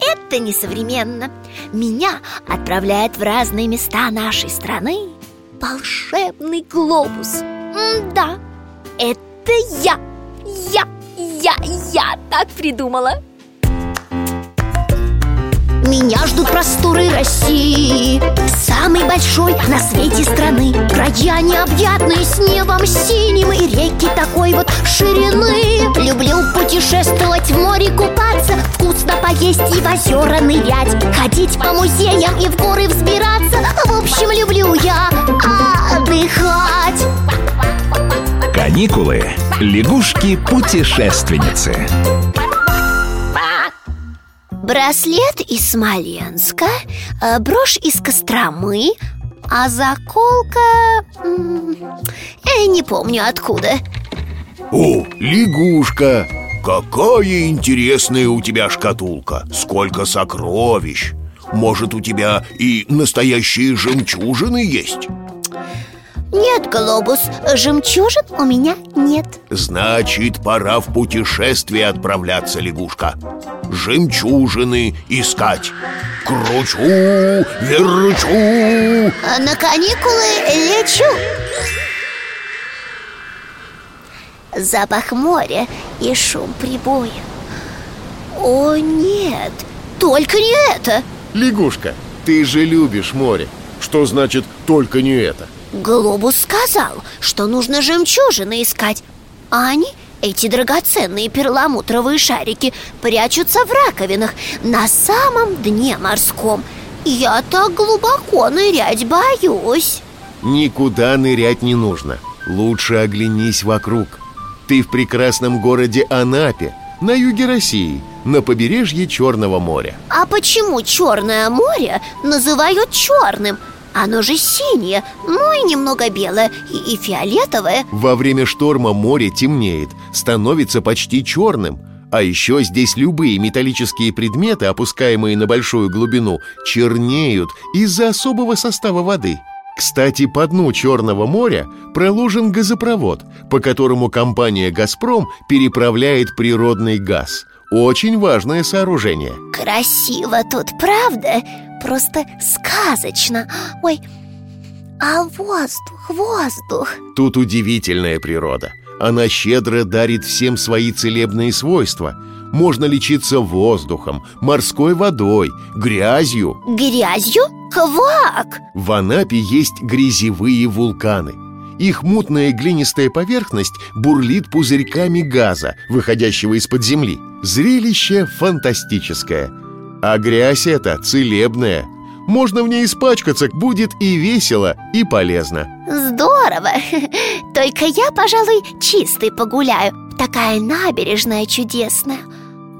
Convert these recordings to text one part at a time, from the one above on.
это несовременно. Меня отправляет в разные места нашей страны Волшебный глобус. М-да, это я. Я, я, я так придумала. Меня ждут просторы России Самой большой на свете страны. Края необъятные с небом синим И реки такой вот ширины. Люблю путешествовать в море купаться поесть и в озера нырять Ходить по музеям и в горы взбираться В общем, люблю я отдыхать Каникулы. Лягушки-путешественницы. Браслет из Смоленска, э, брошь из Костромы, а заколка... Я не помню откуда О, лягушка! Какая интересная у тебя шкатулка! Сколько сокровищ! Может, у тебя и настоящие жемчужины есть? Нет, Глобус, жемчужин у меня нет. Значит, пора в путешествие отправляться, лягушка. Жемчужины искать. Кручу, верчу. А На каникулы лечу Запах моря и шум прибоя. О нет, только не это! Лягушка, ты же любишь море. Что значит только не это? Глобус сказал, что нужно жемчужины искать А они, эти драгоценные перламутровые шарики Прячутся в раковинах на самом дне морском. Я так глубоко нырять боюсь. Никуда нырять не нужно. Лучше оглянись вокруг Ты в прекрасном городе Анапе На юге России На побережье Черного моря. А почему Черное море называют черным? Оно же синее, ну и немного белое и, и фиолетовое. Во время шторма море темнеет, становится почти черным. А еще здесь любые металлические предметы, опускаемые на большую глубину, чернеют из-за особого состава воды Кстати, по дну Черного моря проложен газопровод, по которому компания «Газпром» переправляет природный газ Очень важное сооружение Красиво тут, правда? Просто сказочно Ой, а воздух, воздух Тут удивительная природа. Она щедро дарит всем свои целебные свойства. Можно лечиться воздухом, морской водой, грязью. Грязью? Квак! В Анапе есть грязевые вулканы. Их мутная глинистая поверхность бурлит пузырьками газа, выходящего из-под земли. Зрелище фантастическое. А грязь эта целебная. Можно в ней испачкаться, будет и весело, и полезно. Здорово! Только я, пожалуй, чистый погуляю Такая набережная чудесная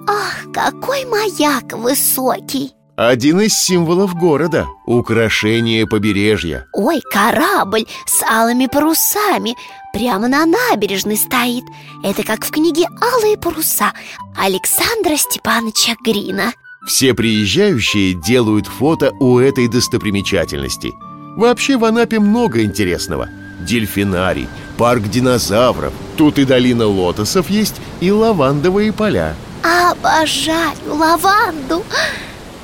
Ах, какой маяк высокий Один из символов города – украшение побережья. Ой, корабль с алыми парусами Прямо на набережной стоит Это как в книге «Алые паруса» Александра Степановича Грина Все приезжающие делают фото у этой достопримечательности. Вообще в Анапе много интересного. Дельфинарий, парк динозавров, тут и долина лотосов есть, и лавандовые поля. Обожаю лаванду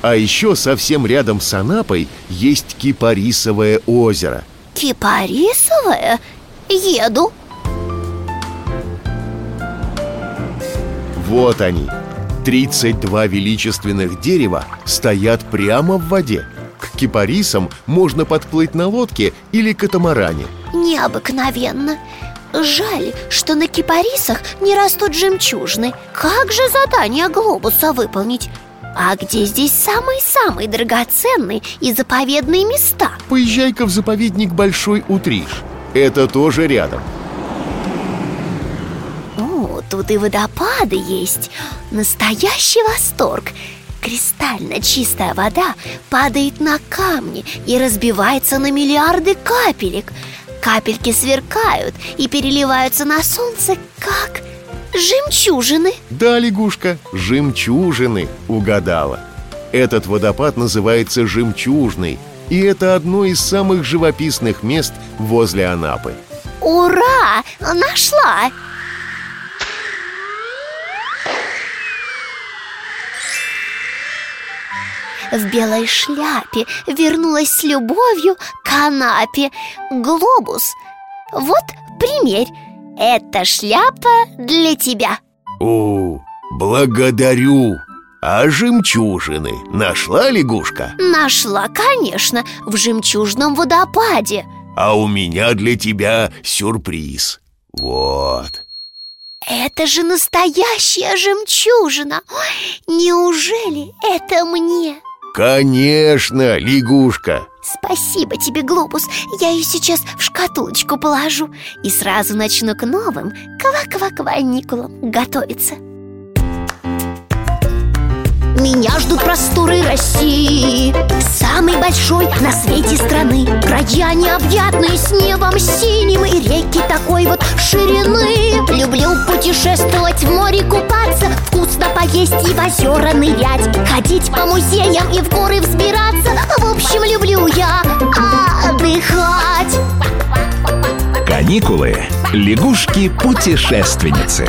А еще совсем рядом с Анапой есть Кипарисовое озеро. Кипарисовая? Еду Вот они. 32 величественных дерева стоят прямо в воде. К кипарисам можно подплыть на лодке или катамаране. Необыкновенно Жаль, что на кипарисах не растут жемчужины Как же задание глобуса выполнить? А где здесь самые-самые драгоценные и заповедные места? Поезжай-ка в заповедник Большой Утриш. Это тоже рядом. О, тут и водопады есть Настоящий восторг кристально чистая вода падает на камни и разбивается на миллиарды капелек Капельки сверкают и переливаются на солнце, как жемчужины. Да, лягушка, жемчужины, угадала. Этот водопад называется Жемчужный И это одно из самых живописных мест возле Анапы. Ура! Нашла! В белой шляпе вернулась с любовью к канапе Глобус. Вот, примерь, эта шляпа для тебя. О, благодарю. А жемчужины нашла лягушка? Нашла, конечно, в жемчужном водопаде. А у меня для тебя сюрприз. Вот. Это же настоящая жемчужина. Ой, Неужели это мне? Конечно, лягушка Спасибо тебе, Глобус Я ее сейчас в шкатулочку положу И сразу начну к новым ква-ква-кваникулам готовиться. Меня ждут просторы России Самой большой на свете страны. Края необъятные с небом синим И реки такой вот ширины. Люблю путешествовать в море купаться Вкусно поесть и в озера нырять. Ходить по музеям и в горы взбираться общем, люблю я отдыхать Каникулы. Лягушки-путешественницы.